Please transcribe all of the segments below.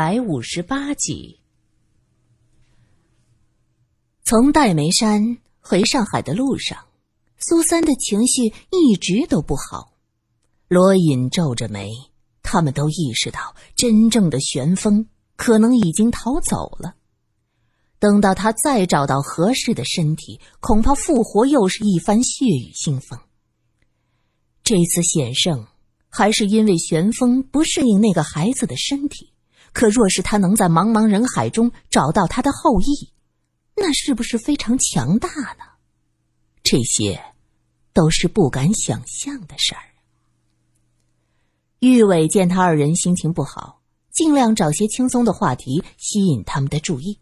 百五十八集，从戴眉山回上海的路上，苏三的情绪一直都不好。罗隐皱着眉，他们都意识到真正的玄风可能已经逃走了。等到他再找到合适的身体，恐怕复活又是一番血雨腥风。这次险胜，还是因为玄风不适应那个孩子的身体。可若是他能在茫茫人海中找到他的后裔，那是不是非常强大呢？这些，都是不敢想象的事儿。玉伟见他二人心情不好，尽量找些轻松的话题吸引他们的注意，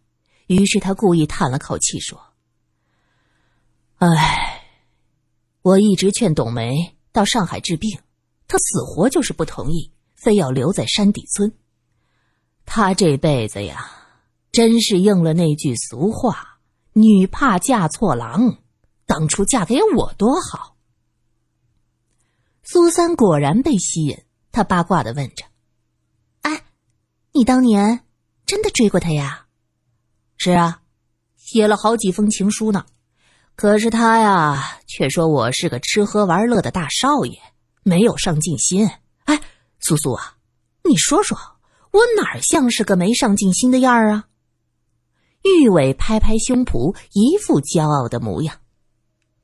于是他故意叹了口气说：“唉，我一直劝董梅到上海治病，她死活就是不同意，非要留在山底村。”他这辈子呀，真是应了那句俗话：“女怕嫁错郎。”当初嫁给我多好。苏三果然被吸引，他八卦的问着：“哎，你当年真的追过他呀？”“是啊，写了好几封情书呢。可是他呀，却说我是个吃喝玩乐的大少爷，没有上进心。哎，苏苏啊，你说说。”我哪像是个没上进心的样儿啊？玉伟拍拍胸脯，一副骄傲的模样。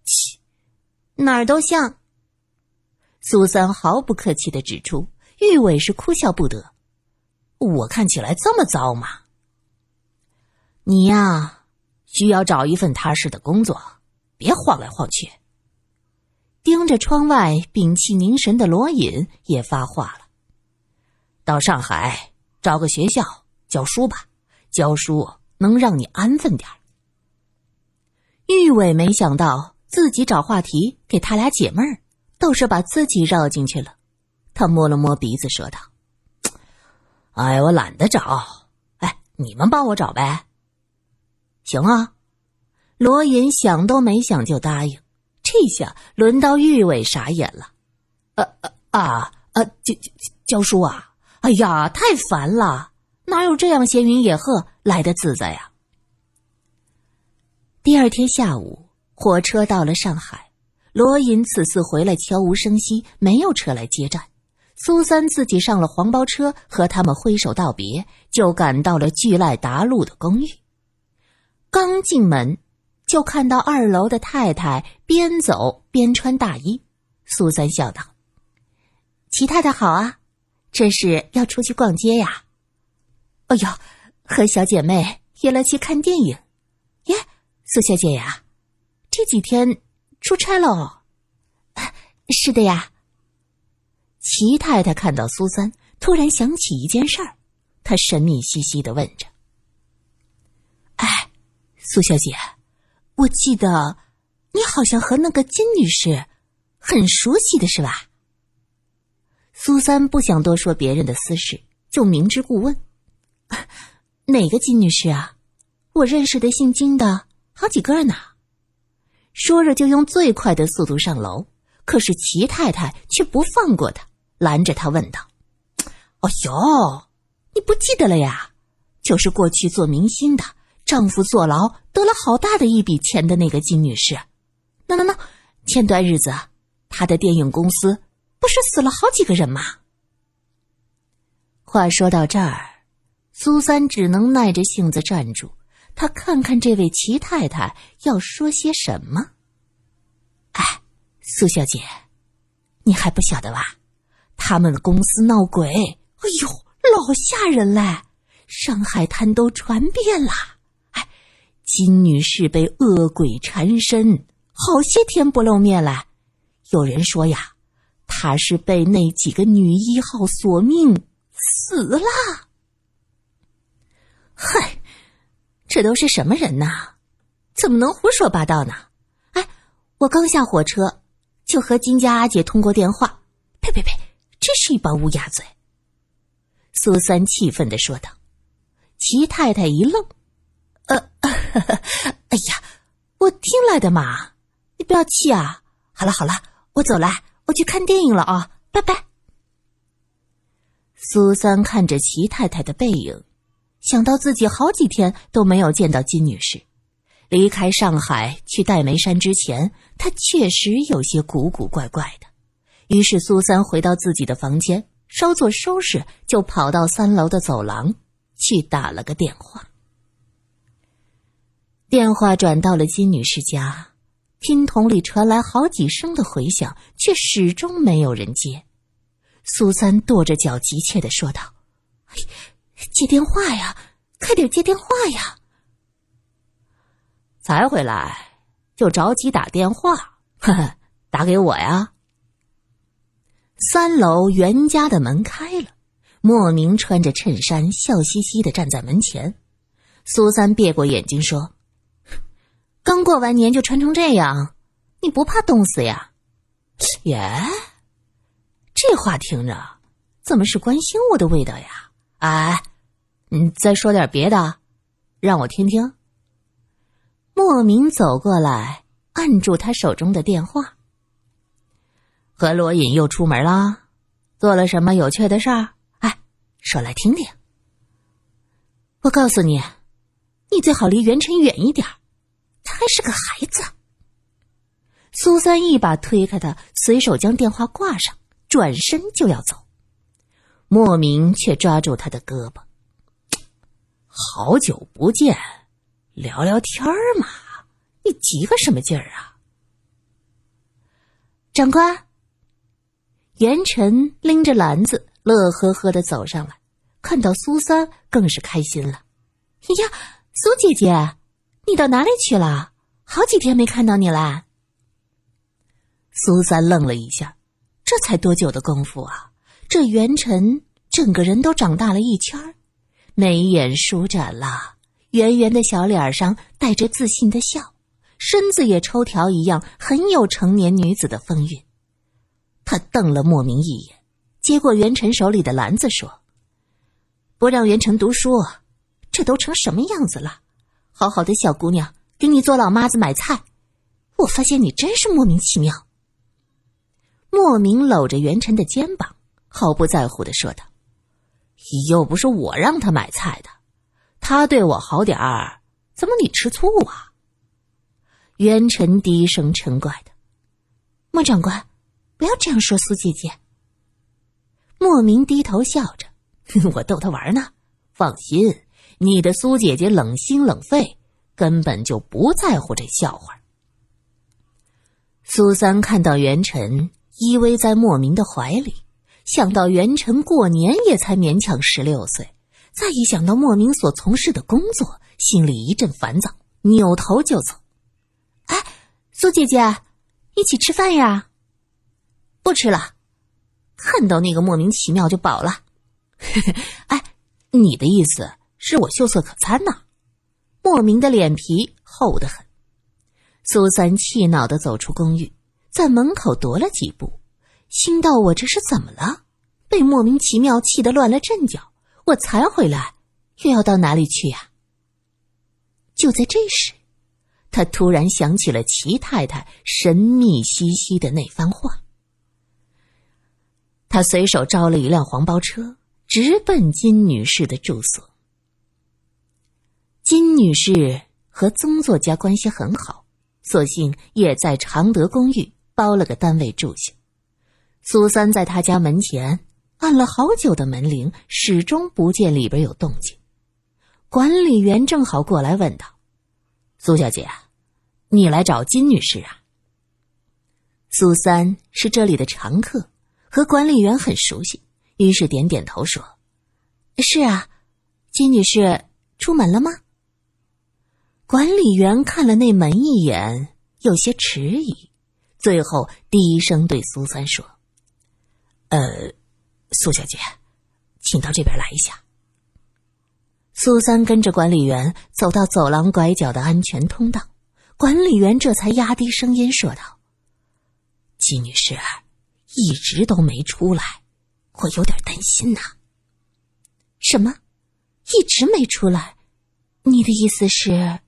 切，哪儿都像。苏三毫不客气的指出，玉伟是哭笑不得。我看起来这么糟吗？你呀，需要找一份踏实的工作，别晃来晃去。盯着窗外屏气凝神的罗隐也发话了：到上海。找个学校教书吧，教书能让你安分点玉伟没想到自己找话题给他俩解闷儿，倒是把自己绕进去了。他摸了摸鼻子，说道：“哎，我懒得找，哎，你们帮我找呗。”行啊，罗隐想都没想就答应。这下轮到玉伟傻眼了。呃呃啊啊，教教教书啊！哎呀，太烦了！哪有这样闲云野鹤来的自在呀？第二天下午，火车到了上海。罗隐此次回来悄无声息，没有车来接站。苏三自己上了黄包车，和他们挥手道别，就赶到了巨赖达路的公寓。刚进门，就看到二楼的太太边走边穿大衣。苏三笑道：“齐太太好啊。”这是要出去逛街呀？哎呦，和小姐妹约了去看电影。耶，苏小姐呀，这几天出差喽？是的呀。齐太太看到苏三，突然想起一件事儿，她神秘兮兮的问着：“哎，苏小姐，我记得你好像和那个金女士很熟悉的是吧？”苏三不想多说别人的私事，就明知故问：“ 哪个金女士啊？我认识的姓金的好几个呢。”说着就用最快的速度上楼。可是齐太太却不放过他，拦着他问道：“哦哟，你不记得了呀？就是过去做明星的，丈夫坐牢得了好大的一笔钱的那个金女士。那那那，前段日子她的电影公司……”不是死了好几个人吗？话说到这儿，苏三只能耐着性子站住，他看看这位齐太太要说些什么。哎，苏小姐，你还不晓得吧？他们公司闹鬼，哎呦，老吓人嘞！上海滩都传遍了。哎，金女士被恶鬼缠身，好些天不露面了。有人说呀。他是被那几个女一号索命死了。嗨，这都是什么人呐？怎么能胡说八道呢？哎，我刚下火车，就和金家阿姐通过电话。呸呸呸！真是一帮乌鸦嘴。苏三气愤的说道。齐太太一愣，呃呵呵，哎呀，我听来的嘛，你不要气啊。好了好了，我走了。我去看电影了啊，拜拜。苏三看着齐太太的背影，想到自己好几天都没有见到金女士，离开上海去戴眉山之前，他确实有些古古怪怪的。于是，苏三回到自己的房间，稍作收拾，就跑到三楼的走廊去打了个电话。电话转到了金女士家，听筒里传来好几声的回响，却始终没有人接。苏三跺着脚，急切的说道：“接电话呀，快点接电话呀！”才回来就着急打电话，呵呵，打给我呀。三楼袁家的门开了，莫名穿着衬衫，笑嘻嘻的站在门前。苏三别过眼睛说：“刚过完年就穿成这样，你不怕冻死呀？”耶。这话听着，怎么是关心我的味道呀？哎，你再说点别的，让我听听。莫名走过来，按住他手中的电话。和罗隐又出门啦，做了什么有趣的事儿？哎，说来听听。我告诉你，你最好离元辰远一点，他还是个孩子。苏三一把推开他，随手将电话挂上。转身就要走，莫名却抓住他的胳膊。好久不见，聊聊天儿嘛，你急个什么劲儿啊？长官，元辰拎着篮子，乐呵呵的走上来，看到苏三，更是开心了。呀，苏姐姐，你到哪里去了？好几天没看到你了。苏三愣了一下。这才多久的功夫啊！这元辰整个人都长大了一圈，眉眼舒展了，圆圆的小脸上带着自信的笑，身子也抽条一样，很有成年女子的风韵。他瞪了莫名一眼，接过元辰手里的篮子说：“不让元辰读书，这都成什么样子了？好好的小姑娘，给你做老妈子买菜，我发现你真是莫名其妙。”莫名搂着元辰的肩膀，毫不在乎的说道：“又不是我让他买菜的，他对我好点儿，怎么你吃醋啊？”元辰低声嗔怪的：“莫长官，不要这样说苏姐姐。”莫名低头笑着：“我逗他玩呢，放心，你的苏姐姐冷心冷肺，根本就不在乎这笑话。”苏三看到元辰。依偎在莫名的怀里，想到元辰过年也才勉强十六岁，再一想到莫名所从事的工作，心里一阵烦躁，扭头就走。哎，苏姐姐，一起吃饭呀？不吃了，看到那个莫名其妙就饱了。哎，你的意思是我秀色可餐呐？莫名的脸皮厚得很。苏三气恼的走出公寓。在门口踱了几步，心道：“我这是怎么了？被莫名其妙气得乱了阵脚。我才回来，又要到哪里去呀？”就在这时，他突然想起了齐太太神秘兮兮的那番话。他随手招了一辆黄包车，直奔金女士的住所。金女士和宗作家关系很好，索性也在常德公寓。包了个单位住下，苏三在他家门前按了好久的门铃，始终不见里边有动静。管理员正好过来问道：“苏小姐，你来找金女士啊？”苏三是这里的常客，和管理员很熟悉，于是点点头说：“是啊，金女士出门了吗？”管理员看了那门一眼，有些迟疑。最后低声对苏三说：“呃，苏小姐，请到这边来一下。”苏三跟着管理员走到走廊拐角的安全通道，管理员这才压低声音说道：“金女士一直都没出来，我有点担心呐。”“什么？一直没出来？你的意思是？”“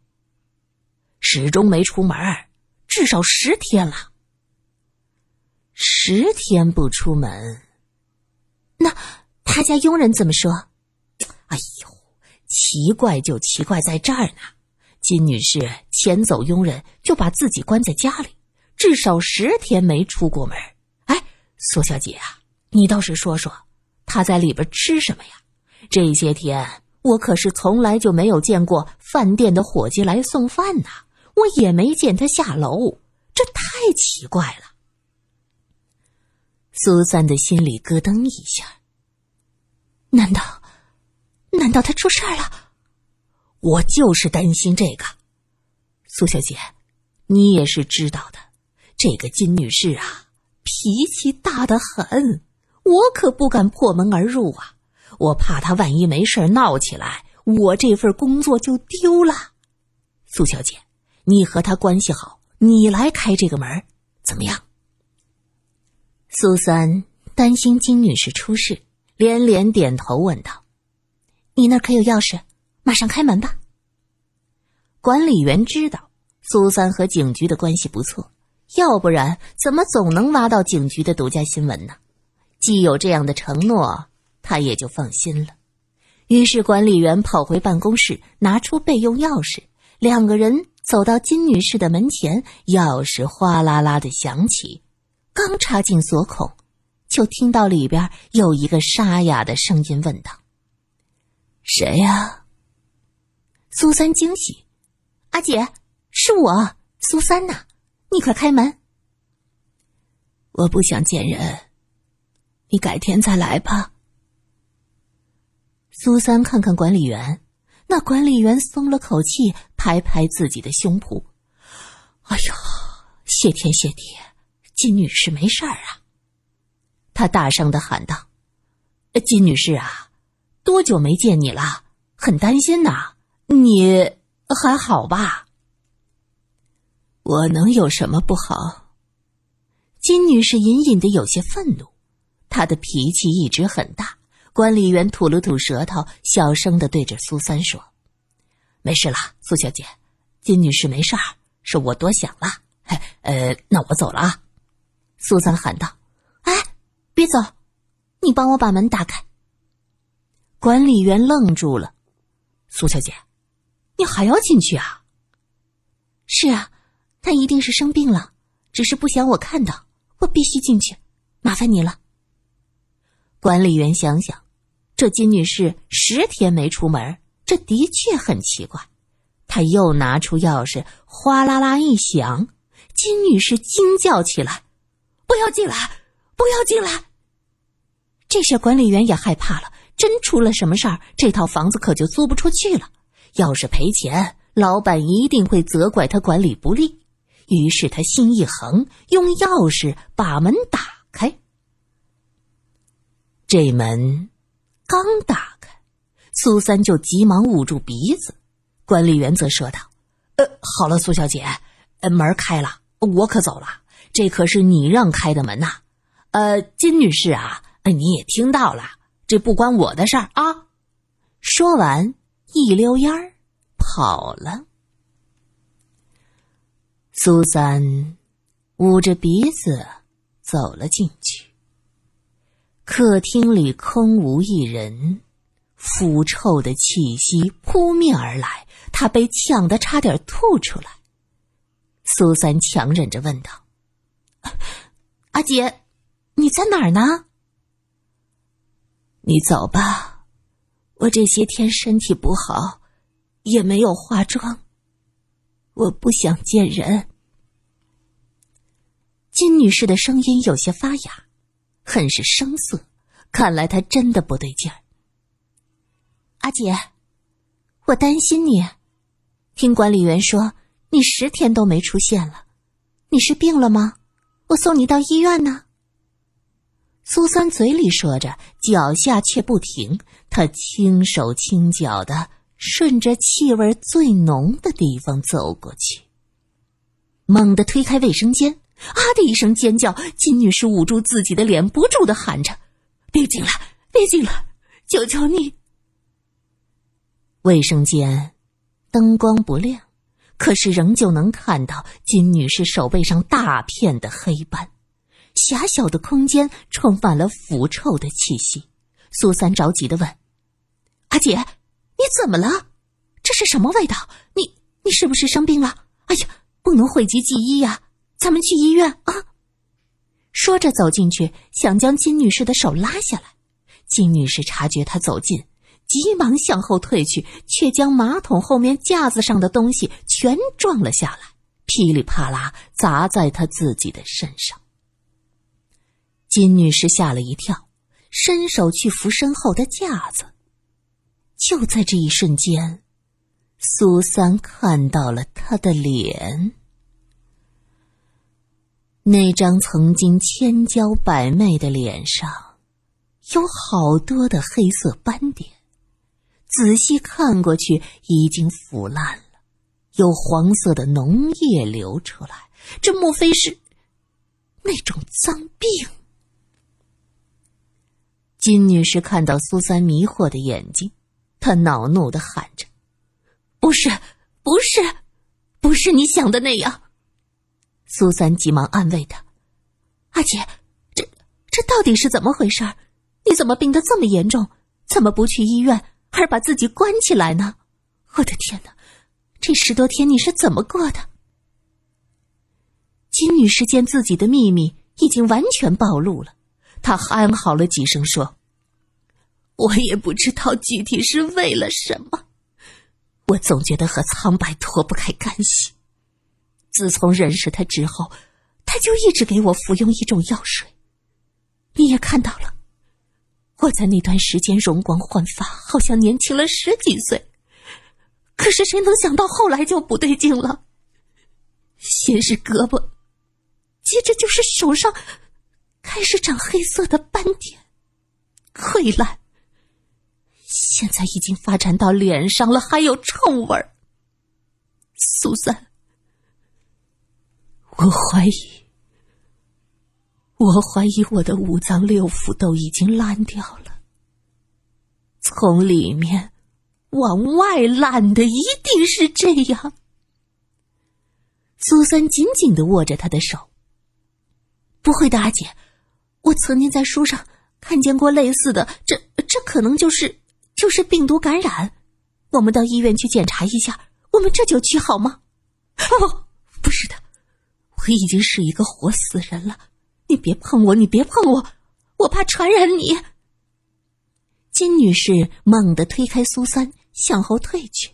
始终没出门，至少十天了。”十天不出门，那他家佣人怎么说？哎呦，奇怪就奇怪在这儿呢。金女士遣走佣人，就把自己关在家里，至少十天没出过门。哎，苏小姐啊，你倒是说说，她在里边吃什么呀？这些天我可是从来就没有见过饭店的伙计来送饭呢，我也没见他下楼，这太奇怪了。苏三的心里咯噔一下，难道，难道他出事儿了？我就是担心这个，苏小姐，你也是知道的，这个金女士啊，脾气大得很，我可不敢破门而入啊，我怕她万一没事闹起来，我这份工作就丢了。苏小姐，你和他关系好，你来开这个门，怎么样？苏三担心金女士出事，连连点头问道：“你那可有钥匙？”马上开门吧。管理员知道苏三和警局的关系不错，要不然怎么总能挖到警局的独家新闻呢？既有这样的承诺，他也就放心了。于是管理员跑回办公室，拿出备用钥匙，两个人走到金女士的门前，钥匙哗啦啦的响起，刚插进锁孔，就听到里边有一个沙哑的声音问道：“谁呀？”苏三惊喜：“阿姐，是我，苏三呐！你快开门。”我不想见人，你改天再来吧。苏三看看管理员，那管理员松了口气，拍拍自己的胸脯：“哎呦，谢天谢地，金女士没事儿啊！”他大声的喊道：“金女士啊，多久没见你了？很担心呐。”你还好吧？我能有什么不好？金女士隐隐的有些愤怒，她的脾气一直很大。管理员吐了吐舌头，小声的对着苏三说：“没事了，苏小姐，金女士没事儿，是我多想了。呃，那我走了啊。”苏三喊道：“哎，别走，你帮我把门打开。”管理员愣住了，苏小姐。你还要进去啊？是啊，他一定是生病了，只是不想我看到，我必须进去，麻烦你了。管理员想想，这金女士十天没出门，这的确很奇怪。他又拿出钥匙，哗啦啦一响，金女士惊叫起来：“不要进来，不要进来！”这下管理员也害怕了，真出了什么事儿，这套房子可就租不出去了。要是赔钱，老板一定会责怪他管理不力。于是他心一横，用钥匙把门打开。这门刚打开，苏三就急忙捂住鼻子。管理员则说道：“呃，好了，苏小姐，呃，门开了，我可走了。这可是你让开的门呐。呃，金女士啊，你也听到了，这不关我的事儿啊。”说完。一溜烟儿跑了。苏三捂着鼻子走了进去。客厅里空无一人，腐臭的气息扑面而来，他被呛得差点吐出来。苏三强忍着问道：“阿姐，你在哪儿呢？”你走吧。我这些天身体不好，也没有化妆。我不想见人。金女士的声音有些发哑，很是生涩，看来她真的不对劲儿。阿姐，我担心你。听管理员说，你十天都没出现了，你是病了吗？我送你到医院呢。苏三嘴里说着，脚下却不停。他轻手轻脚的顺着气味最浓的地方走过去，猛地推开卫生间，啊的一声尖叫，金女士捂住自己的脸，不住的喊着：“别进来，别进来，求求你！”卫生间灯光不亮，可是仍旧能看到金女士手背上大片的黑斑。狭小的空间充满了腐臭的气息，苏三着急的问：“阿姐，你怎么了？这是什么味道？你你是不是生病了？哎呀，不能讳疾忌医呀！咱们去医院啊！”说着走进去，想将金女士的手拉下来。金女士察觉他走近，急忙向后退去，却将马桶后面架子上的东西全撞了下来，噼里啪啦砸在他自己的身上。金女士吓了一跳，伸手去扶身后的架子。就在这一瞬间，苏三看到了他的脸。那张曾经千娇百媚的脸上，有好多的黑色斑点，仔细看过去已经腐烂了，有黄色的脓液流出来。这莫非是那种脏病？金女士看到苏三迷惑的眼睛，她恼怒的喊着：“不是，不是，不是你想的那样。”苏三急忙安慰他：“阿姐，这这到底是怎么回事？你怎么病得这么严重？怎么不去医院，而把自己关起来呢？我的天哪，这十多天你是怎么过的？”金女士见自己的秘密已经完全暴露了，她哀嚎了几声，说：“我也不知道具体是为了什么，我总觉得和苍白脱不开干系。”自从认识他之后，他就一直给我服用一种药水。你也看到了，我在那段时间容光焕发，好像年轻了十几岁。可是谁能想到后来就不对劲了？先是胳膊，接着就是手上开始长黑色的斑点、溃烂，现在已经发展到脸上了，还有臭味儿。苏三。我怀疑，我怀疑我的五脏六腑都已经烂掉了，从里面往外烂的一定是这样。苏三紧紧的握着他的手。不会的，阿姐，我曾经在书上看见过类似的，这这可能就是就是病毒感染。我们到医院去检查一下，我们这就去好吗？不，不是的。我已经是一个活死人了，你别碰我，你别碰我，我怕传染你。金女士猛地推开苏三，向后退去，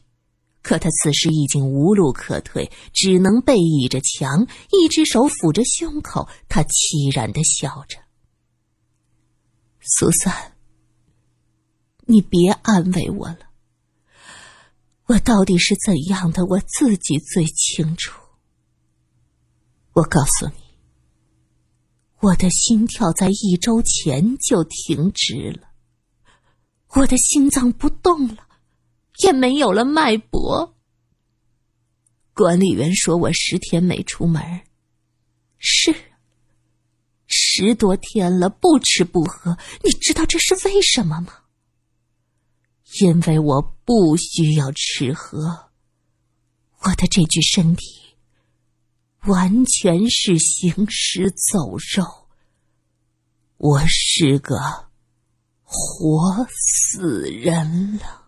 可她此时已经无路可退，只能背倚着墙，一只手抚着胸口，她凄然的笑着。苏三，你别安慰我了，我到底是怎样的，我自己最清楚。我告诉你，我的心跳在一周前就停止了，我的心脏不动了，也没有了脉搏。管理员说我十天没出门，是十多天了，不吃不喝。你知道这是为什么吗？因为我不需要吃喝，我的这具身体。完全是行尸走肉，我是个活死人了。